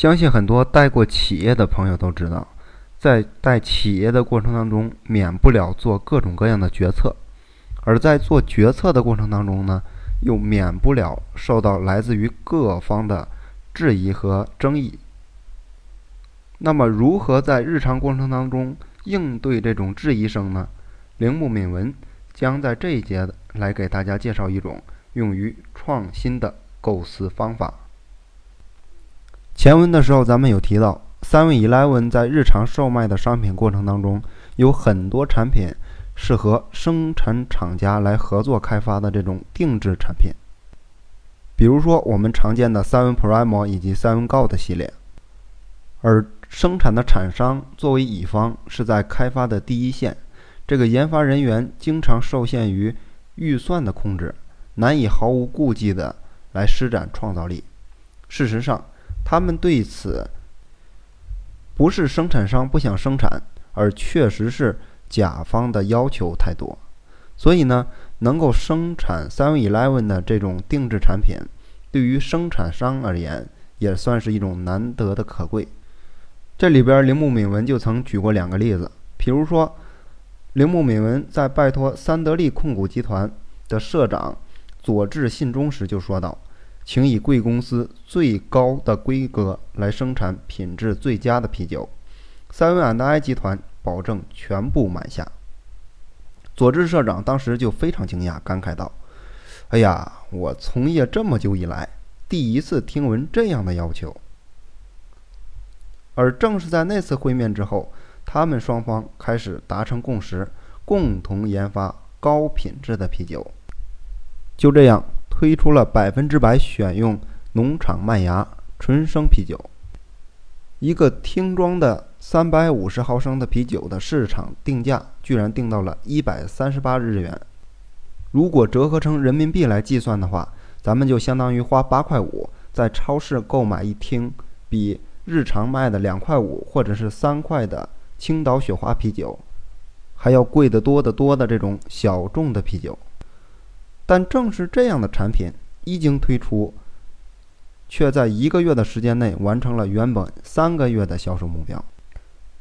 相信很多带过企业的朋友都知道，在带企业的过程当中，免不了做各种各样的决策，而在做决策的过程当中呢，又免不了受到来自于各方的质疑和争议。那么，如何在日常过程当中应对这种质疑声呢？铃木敏文将在这一节来给大家介绍一种用于创新的构思方法。前文的时候，咱们有提到，Seven Eleven 在日常售卖的商品过程当中，有很多产品是和生产厂家来合作开发的这种定制产品。比如说，我们常见的 Seven Prime 以及 Seven Gold 系列，而生产的厂商作为乙方是在开发的第一线，这个研发人员经常受限于预算的控制，难以毫无顾忌的来施展创造力。事实上，他们对此不是生产商不想生产，而确实是甲方的要求太多。所以呢，能够生产 Seven Eleven 的这种定制产品，对于生产商而言也算是一种难得的可贵。这里边，铃木敏文就曾举过两个例子，比如说，铃木敏文在拜托三得利控股集团的社长佐治信中时就说道。请以贵公司最高的规格来生产品质最佳的啤酒。三文 and I 集团保证全部买下。佐治社长当时就非常惊讶，感慨道：“哎呀，我从业这么久以来，第一次听闻这样的要求。”而正是在那次会面之后，他们双方开始达成共识，共同研发高品质的啤酒。就这样。推出了百分之百选用农场麦芽纯生啤酒，一个听装的三百五十毫升的啤酒的市场定价居然定到了一百三十八日元。如果折合成人民币来计算的话，咱们就相当于花八块五在超市购买一听比日常卖的两块五或者是三块的青岛雪花啤酒还要贵得多得多的这种小众的啤酒。但正是这样的产品一经推出，却在一个月的时间内完成了原本三个月的销售目标，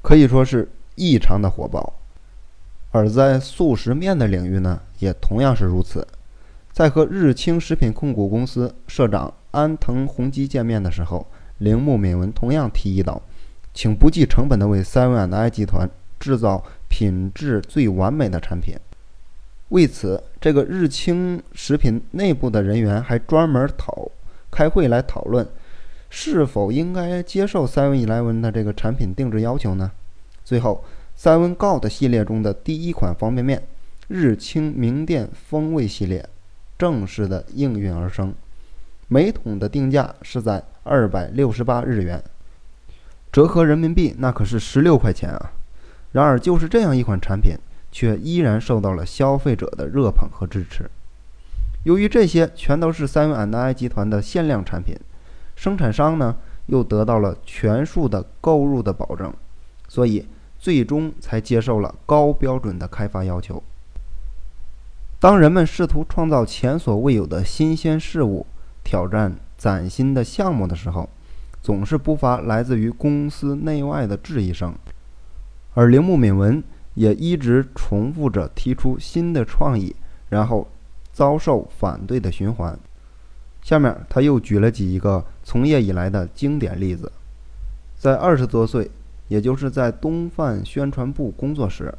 可以说是异常的火爆。而在速食面的领域呢，也同样是如此。在和日清食品控股公司社长安藤宏基见面的时候，铃木敏文同样提议道：“请不计成本的为 Seven and I 集团制造品质最完美的产品。”为此，这个日清食品内部的人员还专门讨开会来讨论，是否应该接受 Seven Eleven 的这个产品定制要求呢？最后，Seven Gold 系列中的第一款方便面——日清名店风味系列，正式的应运而生。每桶的定价是在二百六十八日元，折合人民币那可是十六块钱啊！然而，就是这样一款产品。却依然受到了消费者的热捧和支持。由于这些全都是三元 and I 集团的限量产品，生产商呢又得到了全数的购入的保证，所以最终才接受了高标准的开发要求。当人们试图创造前所未有的新鲜事物，挑战崭新的项目的时候，总是不乏来自于公司内外的质疑声。而铃木敏文。也一直重复着提出新的创意，然后遭受反对的循环。下面他又举了几个从业以来的经典例子。在二十多岁，也就是在东贩宣传部工作时，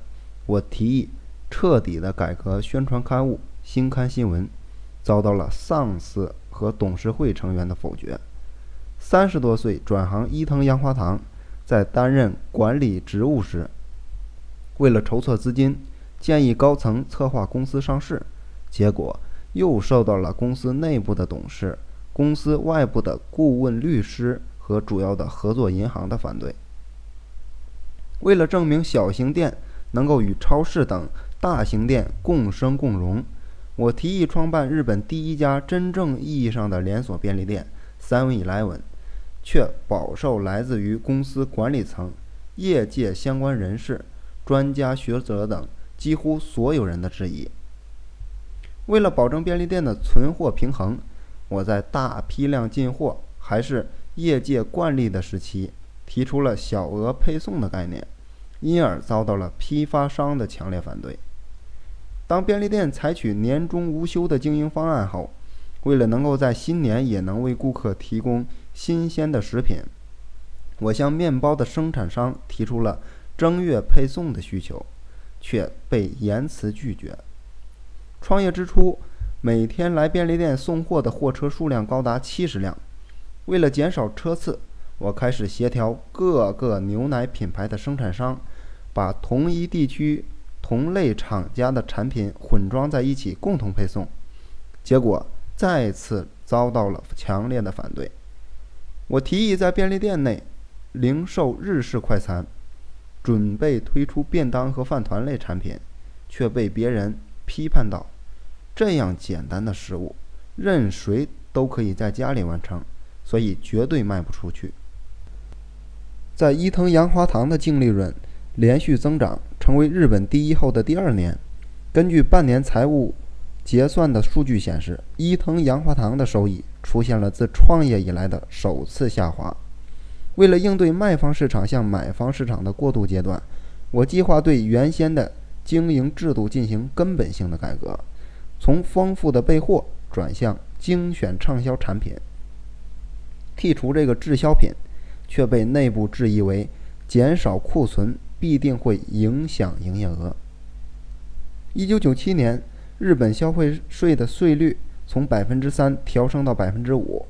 我提议彻底的改革宣传刊物《新刊新闻》，遭到了上司和董事会成员的否决。三十多岁转行伊藤洋华堂，在担任管理职务时。为了筹措资金，建议高层策划公司上市，结果又受到了公司内部的董事、公司外部的顾问律师和主要的合作银行的反对。为了证明小型店能够与超市等大型店共生共荣，我提议创办日本第一家真正意义上的连锁便利店 ——Seven Eleven，却饱受来自于公司管理层、业界相关人士。专家学者等几乎所有人的质疑。为了保证便利店的存货平衡，我在大批量进货还是业界惯例的时期，提出了小额配送的概念，因而遭到了批发商的强烈反对。当便利店采取年终无休的经营方案后，为了能够在新年也能为顾客提供新鲜的食品，我向面包的生产商提出了正月配送的需求，却被严词拒绝。创业之初，每天来便利店送货的货车数量高达七十辆。为了减少车次，我开始协调各个牛奶品牌的生产商，把同一地区同类厂家的产品混装在一起共同配送。结果再次遭到了强烈的反对。我提议在便利店内零售日式快餐，准备推出便当和饭团类产品，却被别人批判道：“这样简单的食物，任谁都可以在家里完成。”所以绝对卖不出去。在伊藤洋华堂的净利润连续增长，成为日本第一后的第二年，根据半年财务结算的数据显示，伊藤洋华堂的收益出现了自创业以来的首次下滑。为了应对卖方市场向买方市场的过渡阶段，我计划对原先的经营制度进行根本性的改革，从丰富的备货转向精选畅销产品。剔除这个滞销品，却被内部质疑为减少库存必定会影响营业额。一九九七年，日本消费税的税率从百分之三调升到百分之五。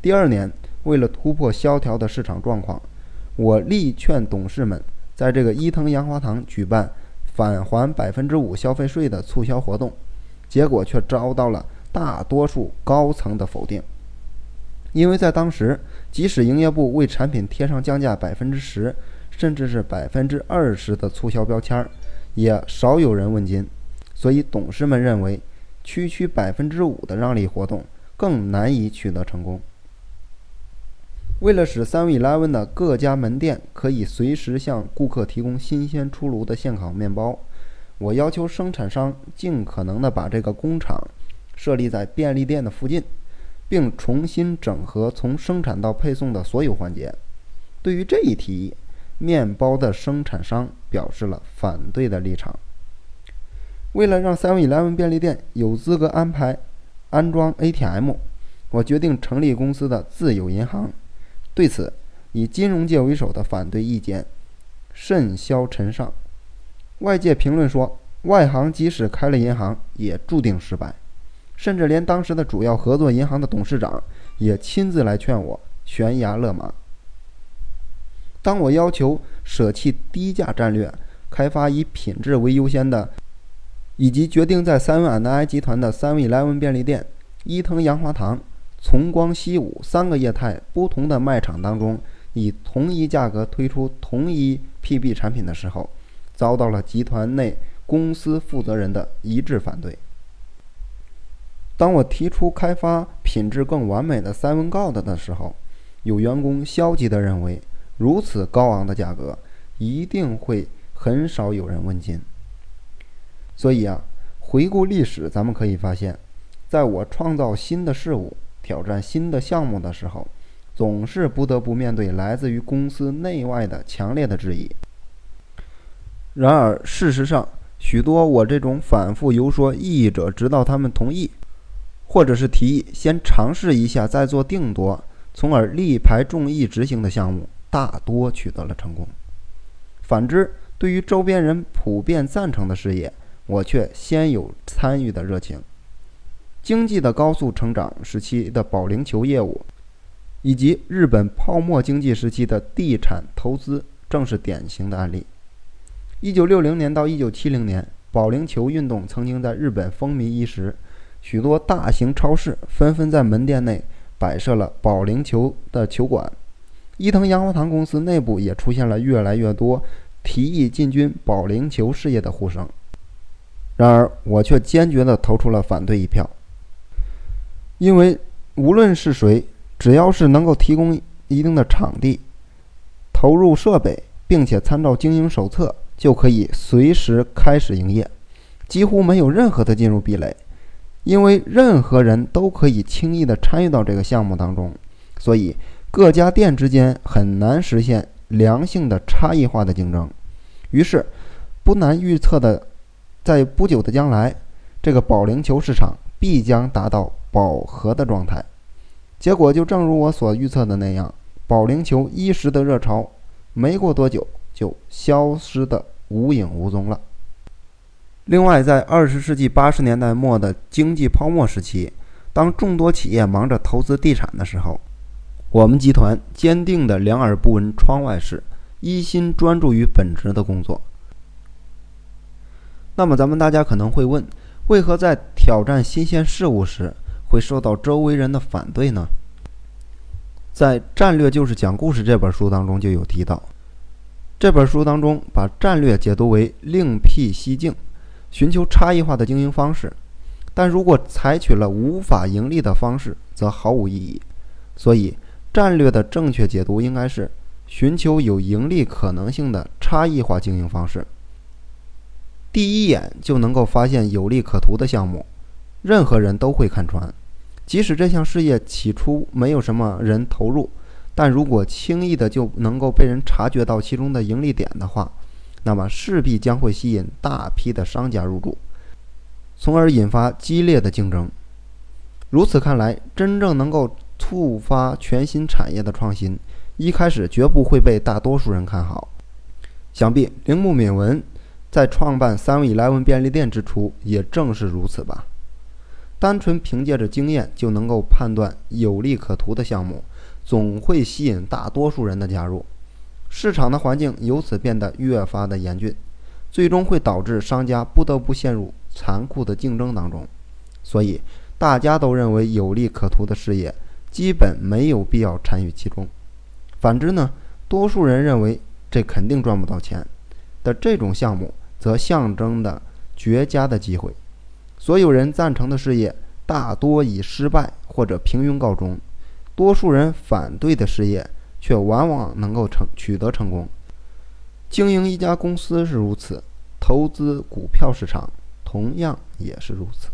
第二年，为了突破萧条的市场状况，我力劝董事们在这个伊藤洋华堂举办返还百分之五消费税的促销活动，结果却遭到了大多数高层的否定。因为在当时，即使营业部为产品贴上降价百分之十，甚至是百分之二十的促销标签，也少有人问津。所以董事们认为，区区百分之五的让利活动更难以取得成功。为了使 Seven-Eleven 的各家门店可以随时向顾客提供新鲜出炉的现烤面包，我要求生产商尽可能的把这个工厂设立在便利店的附近。并重新整合从生产到配送的所有环节。对于这一提议，面包的生产商表示了反对的立场。为了让 Seven-Eleven 便利店有资格安排安装 ATM，我决定成立公司的自有银行。对此，以金融界为首的反对意见甚嚣尘上。外界评论说，外行即使开了银行，也注定失败。甚至连当时的主要合作银行的董事长也亲自来劝我悬崖勒马。当我要求舍弃低价战略，开发以品质为优先的，以及决定在三文 &i 集团的三位莱文便利店、伊藤洋华堂、从光西武三个业态不同的卖场当中，以同一价格推出同一 PB 产品的时候，遭到了集团内公司负责人的一致反对。当我提出开发品质更完美的三文 God 的时候，有员工消极地认为，如此高昂的价格一定会很少有人问津。所以啊，回顾历史，咱们可以发现，在我创造新的事物、挑战新的项目的时候，总是不得不面对来自于公司内外的强烈的质疑。然而，事实上，许多我这种反复游说异议者，直到他们同意。或者是提议先尝试一下，再做定夺，从而力排众议执行的项目，大多取得了成功。反之，对于周边人普遍赞成的事业，我却先有参与的热情。经济的高速成长时期的保龄球业务，以及日本泡沫经济时期的地产投资，正是典型的案例。一九六零年到一九七零年，保龄球运动曾经在日本风靡一时。许多大型超市纷纷在门店内摆设了保龄球的球馆，伊藤洋华堂公司内部也出现了越来越多提议进军保龄球事业的呼声。然而，我却坚决地投出了反对一票，因为无论是谁，只要是能够提供一定的场地、投入设备，并且参照经营手册，就可以随时开始营业，几乎没有任何的进入壁垒。因为任何人都可以轻易的参与到这个项目当中，所以各家店之间很难实现良性的差异化的竞争。于是，不难预测的，在不久的将来，这个保龄球市场必将达到饱和的状态。结果就正如我所预测的那样，保龄球一时的热潮，没过多久就消失的无影无踪了。另外，在二十世纪八十年代末的经济泡沫时期，当众多企业忙着投资地产的时候，我们集团坚定地两耳不闻窗外事，一心专注于本职的工作。那么，咱们大家可能会问，为何在挑战新鲜事物时？会受到周围人的反对呢？在《战略就是讲故事》这本书当中就有提到，这本书当中把战略解读为另辟蹊径，寻求差异化的经营方式。但如果采取了无法盈利的方式，则毫无意义。所以，战略的正确解读应该是寻求有盈利可能性的差异化经营方式。第一眼就能够发现有利可图的项目。任何人都会看穿，即使这项事业起初没有什么人投入，但如果轻易的就能够被人察觉到其中的盈利点的话，那么势必将会吸引大批的商家入驻，从而引发激烈的竞争。如此看来，真正能够触发全新产业的创新，一开始绝不会被大多数人看好。想必铃木敏文在创办 Seven Eleven 便利店之初，也正是如此吧。单纯凭借着经验就能够判断有利可图的项目，总会吸引大多数人的加入，市场的环境由此变得越发的严峻，最终会导致商家不得不陷入残酷的竞争当中。所以，大家都认为有利可图的事业，基本没有必要参与其中。反之呢，多数人认为这肯定赚不到钱的这种项目，则象征的绝佳的机会。所有人赞成的事业，大多以失败或者平庸告终；多数人反对的事业，却往往能够成取得成功。经营一家公司是如此，投资股票市场同样也是如此。